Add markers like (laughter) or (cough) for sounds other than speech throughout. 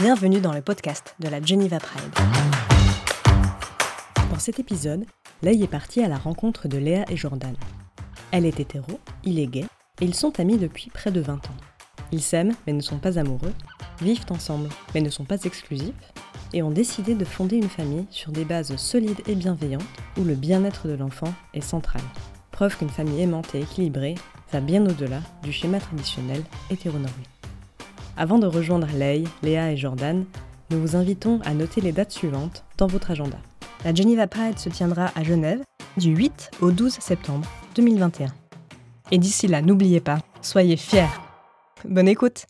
Bienvenue dans le podcast de la Geneva Pride. Dans cet épisode, Leï est partie à la rencontre de Léa et Jordan. Elle est hétéro, il est gay, et ils sont amis depuis près de 20 ans. Ils s'aiment mais ne sont pas amoureux, vivent ensemble mais ne sont pas exclusifs, et ont décidé de fonder une famille sur des bases solides et bienveillantes où le bien-être de l'enfant est central. Preuve qu'une famille aimante et équilibrée va bien au-delà du schéma traditionnel hétéronormé. Avant de rejoindre Leigh, Léa et Jordan, nous vous invitons à noter les dates suivantes dans votre agenda. La Geneva Pride se tiendra à Genève du 8 au 12 septembre 2021. Et d'ici là, n'oubliez pas, soyez fiers. Bonne écoute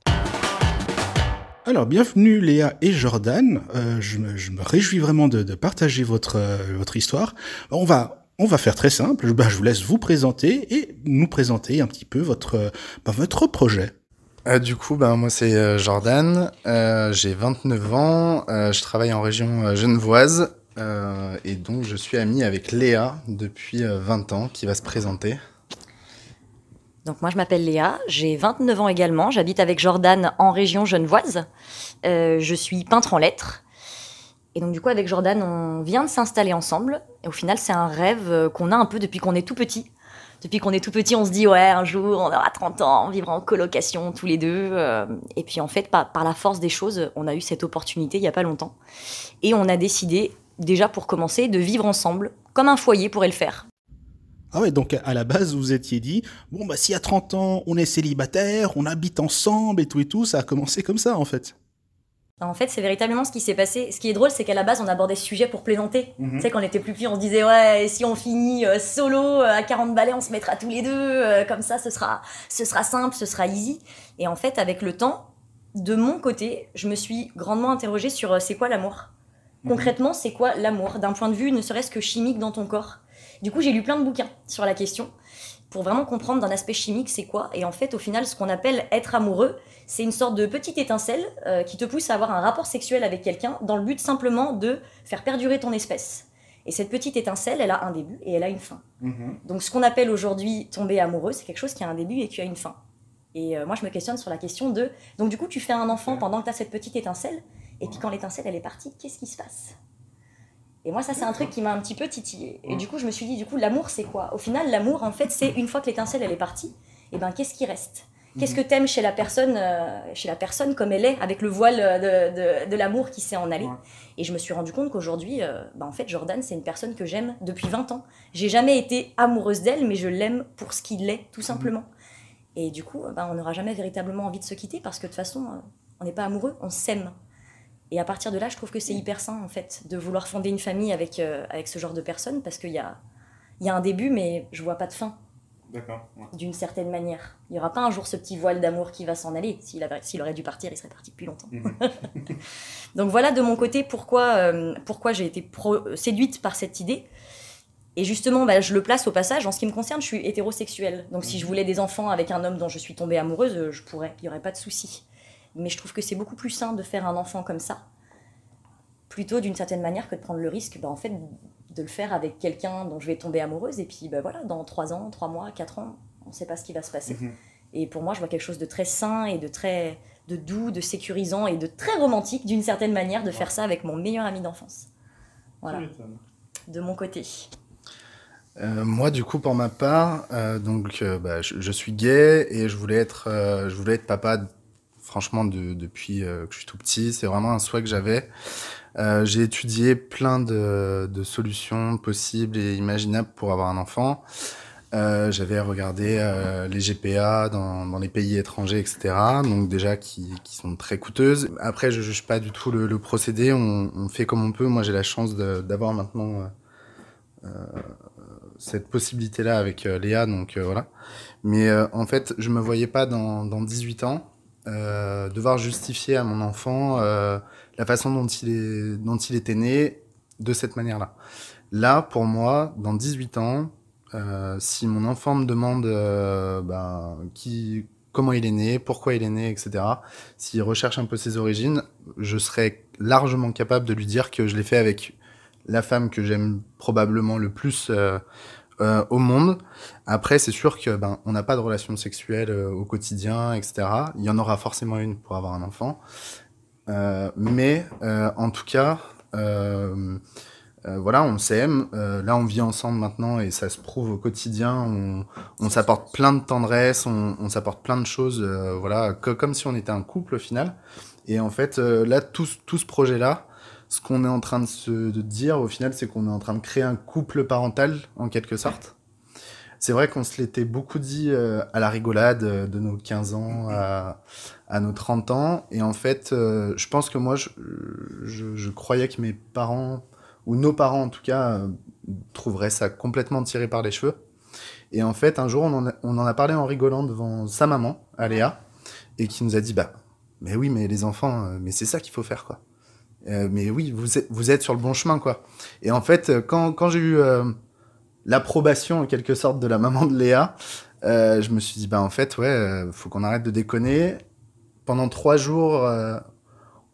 alors, bienvenue Léa et Jordan. Euh, je, me, je, me, réjouis vraiment de, de partager votre, euh, votre histoire. On va, on va faire très simple. Bah, je vous laisse vous présenter et nous présenter un petit peu votre, bah, votre projet. Euh, du coup, bah, moi c'est euh, Jordan, euh, j'ai 29 ans, je travaille en région genevoise et donc je suis ami avec Léa depuis 20 ans qui va se présenter. Donc moi je m'appelle Léa, j'ai 29 ans également, j'habite avec Jordan en région genevoise. Je suis peintre en lettres. Et donc du coup avec Jordan on vient de s'installer ensemble. Et au final c'est un rêve qu'on a un peu depuis qu'on est tout petit. Depuis qu'on est tout petit on se dit ouais un jour on aura 30 ans, on vivra en colocation tous les deux. Euh. Et puis en fait par, par la force des choses on a eu cette opportunité il n'y a pas longtemps. Et on a décidé déjà pour commencer de vivre ensemble comme un foyer pourrait le faire. Ah ouais, donc à la base, vous étiez dit, bon, bah si à 30 ans, on est célibataire, on habite ensemble et tout et tout, ça a commencé comme ça, en fait. En fait, c'est véritablement ce qui s'est passé. Ce qui est drôle, c'est qu'à la base, on abordait ce sujet pour plaisanter. Mm -hmm. Tu sais, quand on était plus petits, on se disait, ouais, si on finit euh, solo euh, à 40 balais, on se mettra tous les deux, euh, comme ça, ce sera, ce sera simple, ce sera easy. Et en fait, avec le temps, de mon côté, je me suis grandement interrogée sur c'est quoi l'amour? Mm -hmm. Concrètement, c'est quoi l'amour? D'un point de vue ne serait-ce que chimique dans ton corps. Du coup, j'ai lu plein de bouquins sur la question pour vraiment comprendre d'un aspect chimique c'est quoi. Et en fait, au final, ce qu'on appelle être amoureux, c'est une sorte de petite étincelle euh, qui te pousse à avoir un rapport sexuel avec quelqu'un dans le but simplement de faire perdurer ton espèce. Et cette petite étincelle, elle a un début et elle a une fin. -hmm. Donc ce qu'on appelle aujourd'hui tomber amoureux, c'est quelque chose qui a un début et qui a une fin. Et euh, moi, je me questionne sur la question de... Donc du coup, tu fais un enfant pendant que tu as cette petite étincelle, et puis quand l'étincelle, elle est partie, qu'est-ce qui se passe? Et moi, ça, c'est un truc qui m'a un petit peu titillé. Et du coup, je me suis dit, du coup, l'amour, c'est quoi? Au final, l'amour, en fait, c'est une fois que l'étincelle, elle est partie, et eh ben, qu'est-ce qui reste? Qu'est-ce que t'aimes chez la personne, euh, chez la personne comme elle est, avec le voile de, de, de l'amour qui s'est en allé. Ouais. Et je me suis rendu compte qu'aujourd'hui, euh, bah, en fait, Jordan, c'est une personne que j'aime depuis 20 ans. J'ai jamais été amoureuse d'elle, mais je l'aime pour ce qu'il est, tout simplement. Mmh. Et du coup, bah, on n'aura jamais véritablement envie de se quitter parce que de toute façon, euh, on n'est pas amoureux, on s'aime. Et à partir de là, je trouve que c'est hyper sain, en fait, de vouloir fonder une famille avec, euh, avec ce genre de personnes, parce qu'il y a, y a un début, mais je vois pas de fin. D'accord. Ouais. D'une certaine manière. Il n'y aura pas un jour ce petit voile d'amour qui va s'en aller. S'il, avait, s'il aurait dû partir, il serait parti depuis longtemps. Mmh. (laughs) Donc voilà de mon côté pourquoi, euh, pourquoi j'ai été pro- séduite par cette idée. Et justement, bah, je le place au passage. En ce qui me concerne, je suis hétérosexuelle. Donc mmh. si je voulais des enfants avec un homme dont je suis tombée amoureuse, je pourrais. Il n'y aurait pas de souci. Mais je trouve que c'est beaucoup plus sain de faire un enfant comme ça, plutôt d'une certaine manière que de prendre le risque, bah, en fait, de le faire avec quelqu'un dont je vais tomber amoureuse. Et puis, bah, voilà, dans 3 ans, 3 mois, 4 ans, on ne sait pas ce qui va se passer. -hmm. Et pour moi, je vois quelque chose de très sain et de très de doux, de sécurisant et de très romantique, d'une certaine manière, de ouais. faire ça avec mon meilleur ami d'enfance. Voilà. De mon côté. Euh, moi, du coup, pour ma part, euh, donc, euh, bah, je, je, suis gay et je voulais être, euh, je voulais être papa franchement de, depuis euh, que je suis tout petit. C'est vraiment un souhait que j'avais. Euh, j'ai étudié plein de, de, solutions possibles et imaginables pour avoir un enfant. Euh, j'avais regardé euh, les GPA dans, dans, les pays étrangers, etc. Donc déjà qui, qui, sont très coûteuses. Après, je juge pas du tout le, le procédé. On, on, fait comme on peut. Moi, j'ai la chance d'avoir maintenant euh, cette possibilité-là avec Léa. Donc voilà. Mais en fait, je me voyais pas dans, dans 18 ans euh, devoir justifier à mon enfant euh, la façon dont il, est, dont il était né de cette manière-là. Là, pour moi, dans 18 ans, euh, si mon enfant me demande ben, qui, comment il est né, pourquoi il est né, etc., s'il recherche un peu ses origines, je serais largement capable de lui dire que je l'ai fait avec la femme que j'aime probablement le plus euh, au monde. Après, c'est sûr que ben on n'a pas de relation sexuelle euh, au quotidien, etc. Il y en aura forcément une pour avoir un enfant. Euh, mais euh, en tout cas, euh, euh, voilà, on s'aime. Là, on vit ensemble maintenant et ça se prouve au quotidien. On, s'apporte plein de tendresse, on, s'apporte plein de choses, voilà, co- comme si on était un couple au final. Et en fait, là, tout ce projet-là, ce qu'on est en train de se dire au final, c'est qu'on est en train de créer un couple parental en quelque sorte. C'est vrai qu'on se l'était beaucoup dit euh, à la rigolade euh, de nos 15 ans à, nos 30 ans. Et en fait, euh, je pense que moi, je, croyais que mes parents, ou nos parents en tout cas, trouveraient ça complètement tiré par les cheveux. Et en fait, un jour, on en a, on en a parlé en rigolant devant sa maman, Aléa, et qui nous a dit, bah, mais oui, mais les enfants, mais c'est ça qu'il faut faire, quoi. Euh, mais oui, vous êtes, vous êtes sur le bon chemin, quoi. Et en fait, euh, quand, quand j'ai eu euh, l'approbation, en quelque sorte, de la maman de Léa, euh, je me suis dit, bah, en fait, ouais, euh, faut qu'on arrête de déconner. Pendant trois jours, euh,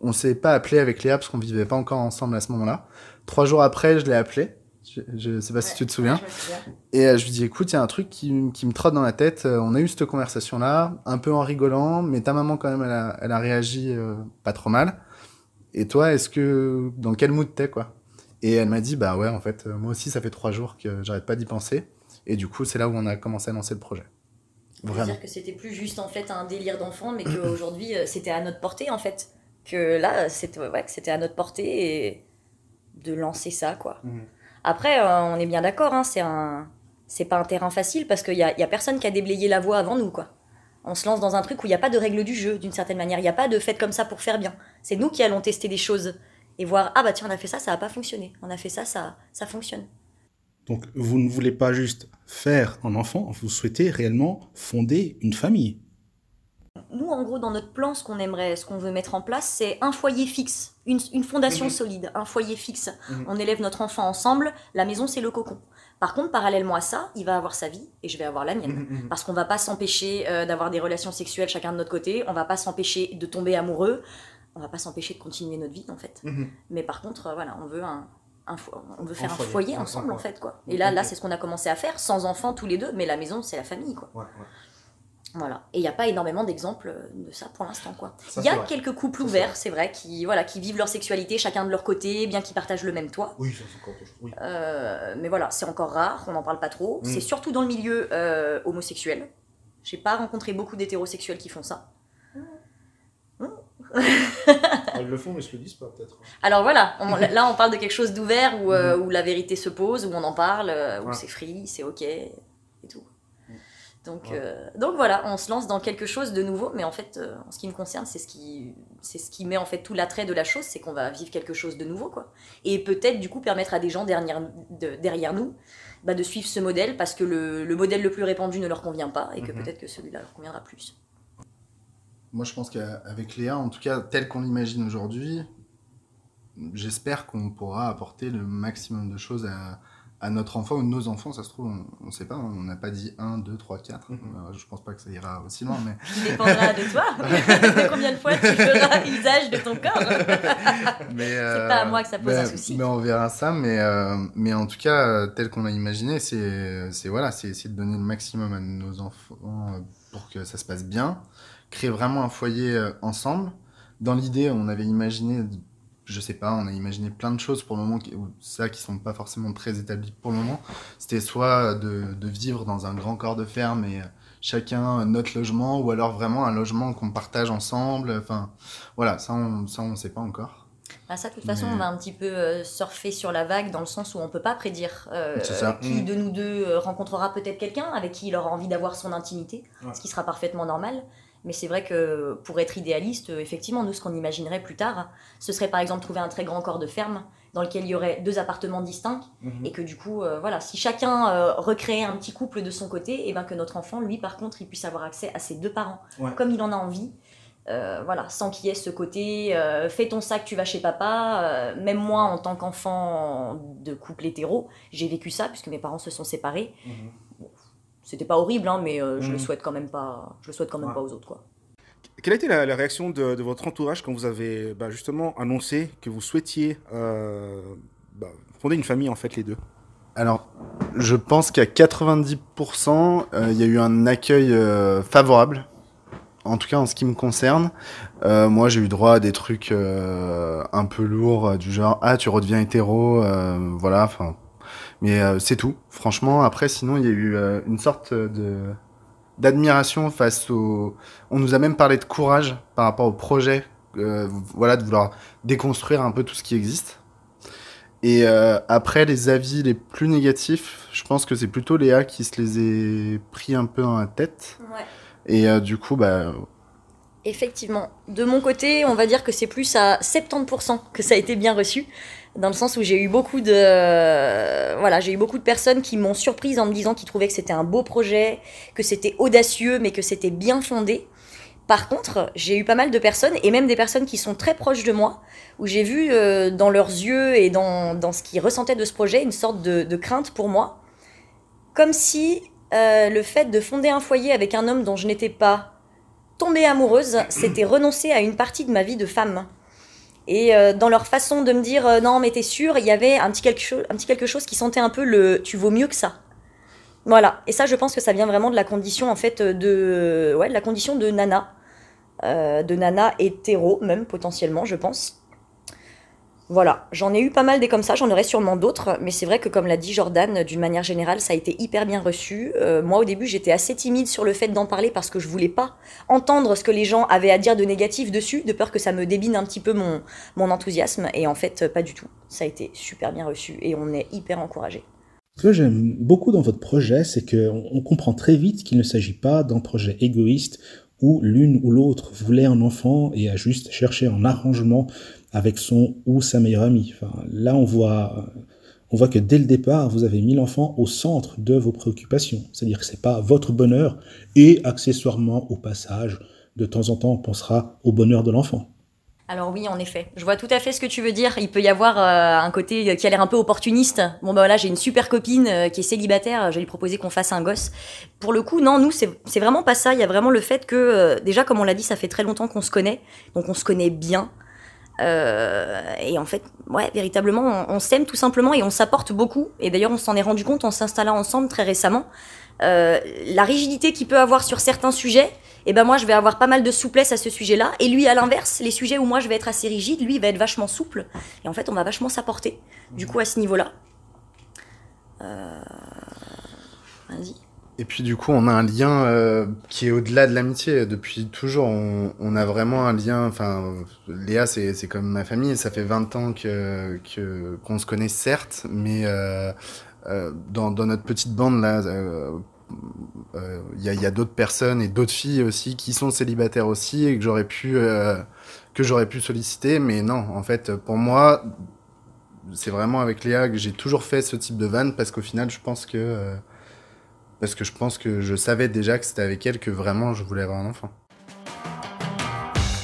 on s'est pas appelé avec Léa parce qu'on vivait pas encore ensemble à ce moment-là. Trois jours après, je l'ai appelé. Je, je sais pas si tu te souviens. Je. Et euh, je lui dis, écoute, il y a un truc qui, qui me trotte dans la tête. Euh, on a eu cette conversation-là, un peu en rigolant, mais ta maman, quand même, elle a, elle a réagi euh, pas trop mal. Et toi, est-ce que. Dans quel mood t'es, quoi? Et elle m'a dit, bah ouais, en fait, euh, moi aussi, ça fait trois jours que j'arrête pas d'y penser. Et du coup, c'est là où on a commencé à lancer le projet. Vraiment. C'est-à-dire que c'était plus juste en fait un délire d'enfant, mais qu'aujourd'hui euh, c'était à notre portée en fait. Que là, c'était ouais, que c'était à notre portée et de lancer ça quoi. Mhm. Après, euh, on est bien d'accord, hein, c'est un, c'est pas un terrain facile parce qu'il y a, y a personne qui a déblayé la voie avant nous quoi. On se lance dans un truc où il n'y a pas de règle du jeu d'une certaine manière. Il n'y a pas de fait comme ça pour faire bien. C'est nous qui allons tester des choses et voir ah bah tiens on a fait ça, ça a pas fonctionné. On a fait ça, ça, ça fonctionne. Donc, vous ne voulez pas juste faire un enfant, vous souhaitez réellement fonder une famille. Nous, en gros, dans notre plan, ce qu'on aimerait, ce qu'on veut mettre en place, c'est un foyer fixe, une, une fondation solide, un foyer fixe. Mhm. On élève notre enfant ensemble, la maison, c'est le cocon. Par contre, parallèlement à ça, il va avoir sa vie et je vais avoir la mienne. Mhm. Parce qu'on va pas s'empêcher euh, d'avoir des relations sexuelles chacun de notre côté, on va pas s'empêcher de tomber amoureux, on va pas s'empêcher de continuer notre vie, en fait. Mhm. Mais par contre, euh, voilà, on veut un. un fo- on veut faire un foyer. ensemble ouais, en fait quoi. Et là, là Ok. c'est ce qu'on a commencé à faire, sans enfants tous les deux, mais la maison c'est la famille quoi. Ouais, ouais. Voilà. Et il n'y a pas énormément d'exemples euh, de ça pour l'instant, quoi. Il y a quelques couples Ça, ouverts, c'est vrai, qui, voilà, qui vivent leur sexualité chacun de leur côté, bien qu'ils partagent le même toit. Oui, ça c'est encore. Oui. Euh, mais voilà, c'est encore rare, on n'en parle pas trop. Mm. C'est surtout dans le milieu euh, homosexuel. J'ai pas rencontré beaucoup d'hétérosexuels qui font ça. Elles le font, mais se le disent pas, peut-être. Alors voilà, on- là on parle de quelque chose d'ouvert où, euh, où la vérité se pose, où on en parle, où Ouais. c'est free, c'est ok et tout. Donc, Ouais. euh, donc voilà, on se lance dans quelque chose de nouveau, mais en fait, euh, en ce qui me concerne, c'est ce qui, c'est ce qui met en fait tout l'attrait de la chose, c'est qu'on va vivre quelque chose de nouveau, quoi. Et peut-être du coup permettre à des gens derrière, de- derrière nous bah, de suivre ce modèle parce que le, le modèle le plus répandu ne leur convient pas et que Mhm. peut-être que celui-là leur conviendra plus. Moi, je pense qu'avec Léa, en tout cas, tel qu'on l'imagine aujourd'hui, j'espère qu'on pourra apporter le maximum de choses à, à notre enfant ou nos enfants. Ça se trouve, on ne sait pas, on n'a pas dit 1, 2, 3, 4. Mhm. Euh, Je pense pas que ça ira aussi loin, mais (laughs) Qui dépendra de toi, (laughs) (laughs) de combien de fois tu feras usage de ton corps. mais C'est pas à moi que ça pose mais- un souci. Mais on verra ça. Mais, euh, mais en tout cas, euh, tel qu'on l'a imaginé, c'est c'est voilà, c'est essayer de donner le maximum à nos enfants euh, pour que ça se passe bien. Créer vraiment un foyer euh, ensemble. Dans l'idée, on avait imaginé, je sais pas, on a imaginé plein de choses pour le moment, qui, ça qui sont pas forcément très établies pour le moment. C'était soit de, de vivre dans un grand corps de ferme et euh, chacun notre logement, ou alors vraiment un logement qu'on partage ensemble. Enfin, voilà, ça on, ça on sait pas encore. Bah ça, de toute façon, Mais- on va un petit peu euh, surfer sur la vague dans le sens où on peut pas prédire euh, qui Mm. de nous deux rencontrera peut-être quelqu'un avec qui il aura envie d'avoir son intimité, Ouais. ce qui sera parfaitement normal. Mais c'est vrai que pour être idéaliste, effectivement, nous, ce qu'on imaginerait plus tard, ce serait par exemple trouver un très grand corps de ferme dans lequel il y aurait deux appartements distincts Mhm. et que du coup, euh, voilà, si chacun euh, recréait un petit couple de son côté, et ben que notre enfant, lui, par contre, il puisse avoir accès à ses deux parents Ouais. comme il en a envie. Euh, voilà, sans qu'il y ait ce côté euh, fais ton sac, tu vas chez papa. Euh, même moi, en tant qu'enfant de couple hétéro, j'ai vécu ça puisque mes parents se sont séparés. Mhm. C'était pas horrible, hein, mais euh, je le souhaite quand même pas. Je le souhaite quand même Ouais. pas aux autres, quoi. Quelle a été la, la réaction de, de votre entourage quand vous avez bah, justement annoncé que vous souhaitiez euh, bah, fonder une famille, en fait, les deux? Alors, je pense qu'à 90%, euh, il y a eu un accueil euh, favorable. en tout cas en ce qui me concerne, euh, moi j'ai eu droit à des trucs euh, un peu lourds du genre ah tu redeviens hétéro, voilà, enfin. Mais c'est tout. Franchement, après sinon il y a eu une sorte de d'admiration face au. On nous a même parlé de courage par rapport au projet, voilà, de vouloir déconstruire un peu tout ce qui existe. Et après, les avis les plus négatifs, je pense que c'est plutôt Léa qui se les est pris un peu dans la tête. Ouais. Et euh, du coup, bah. Effectivement. De mon côté, on va dire que c'est plus à 70% que ça a été bien reçu. Dans le sens où j'ai eu beaucoup de. Voilà, j'ai eu beaucoup de personnes qui m'ont surprise en me disant qu'ils trouvaient que c'était un beau projet, que c'était audacieux, mais que c'était bien fondé. Par contre, j'ai eu pas mal de personnes, et même des personnes qui sont très proches de moi, où j'ai vu euh, dans leurs yeux et dans, dans ce qu'ils ressentaient de ce projet une sorte de, de crainte pour moi. Comme si euh, le fait de fonder un foyer avec un homme dont je n'étais pas tombée amoureuse, c'était renoncer à une partie de ma vie de femme. Et euh, dans leur façon de me dire euh, non mais t'es sûr, il y avait un petit, quelque chose, un petit quelque chose qui sentait un peu le tu vaux mieux que ça. Voilà. Et ça, je pense que ça vient vraiment de la condition en fait de ouais de la condition de nana, de nana hétéro même potentiellement, je pense. Voilà, j'en ai eu pas mal des comme ça, j'en aurai sûrement d'autres, mais c'est vrai que comme l'a dit Jordan, d'une manière générale, ça a été hyper bien reçu. Euh, moi au début j'étais assez timide sur le fait d'en parler parce que je voulais pas entendre ce que les gens avaient à dire de négatif dessus, de peur que ça me débine un petit peu mon, mon enthousiasme, et en fait pas du tout. Ça a été super bien reçu et on est hyper encouragé. Ce que j'aime beaucoup dans votre projet, c'est qu'on comprend très vite qu'il ne s'agit pas d'un projet égoïste où l'une ou l'autre voulait un enfant et a juste cherché un arrangement avec son ou sa meilleure amie. Là, on voit, on voit que dès le départ, vous avez mis l'enfant au centre de vos préoccupations. C'est-à-dire que c'est pas votre bonheur et accessoirement au passage, de temps en temps, on pensera au bonheur de l'enfant. Alors oui, en effet, je vois tout à fait ce que tu veux dire. Il peut y avoir euh, un côté qui a l'air un peu opportuniste. Bon bah voilà, j'ai une super copine euh, qui est célibataire, je vais lui proposer qu'on fasse un gosse. Pour le coup, non, nous c'est vraiment pas ça. Il y a vraiment le fait que euh, déjà, comme on l'a dit, ça fait très longtemps qu'on se connaît, donc on se connaît bien. Et en fait, ouais, véritablement, on, s'aime tout simplement et on s'apporte beaucoup. Et d'ailleurs, on s'en est rendu compte en s'installant ensemble très récemment. La rigidité qu'il peut avoir sur certains sujets, et eh ben moi, je vais avoir pas mal de souplesse à ce sujet-là. Et lui, à l'inverse, les sujets où moi je vais être assez rigide, lui, il va être vachement souple. Et en fait, on va vachement s'apporter. Du coup, à ce niveau-là. Euh... Vas-y. Et puis du coup, on a un lien euh, qui est au-delà de l'amitié. Depuis toujours, on, a vraiment un lien. Enfin, Léa, c'est comme ma famille. Ça fait 20 ans que qu'on se connaît, certes, mais euh, dans, dans, notre petite bande là, il y a, y a d'autres personnes et d'autres filles aussi qui sont célibataires aussi et que j'aurais pu que j'aurais pu solliciter. Mais non, en fait, pour moi, c'est vraiment avec Léa que j'ai toujours fait ce type de vanne parce qu'au final, je pense que parce que je pense que je savais déjà que c'était avec elle que vraiment je voulais avoir un enfant.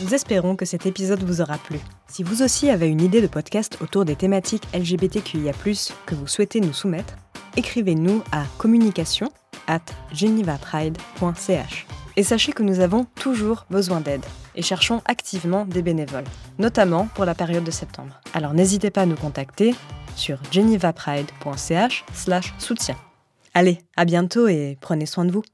Nous espérons que cet épisode vous aura plu. Si vous aussi avez une idée de podcast autour des thématiques LGBTQIA+, que vous souhaitez nous soumettre, écrivez-nous à communication at genevapride.ch. Et sachez que nous avons toujours besoin d'aide et cherchons activement des bénévoles, notamment pour la période de septembre. Alors n'hésitez pas à nous contacter sur genevapride.ch/soutien. Allez, à bientôt et prenez soin de vous.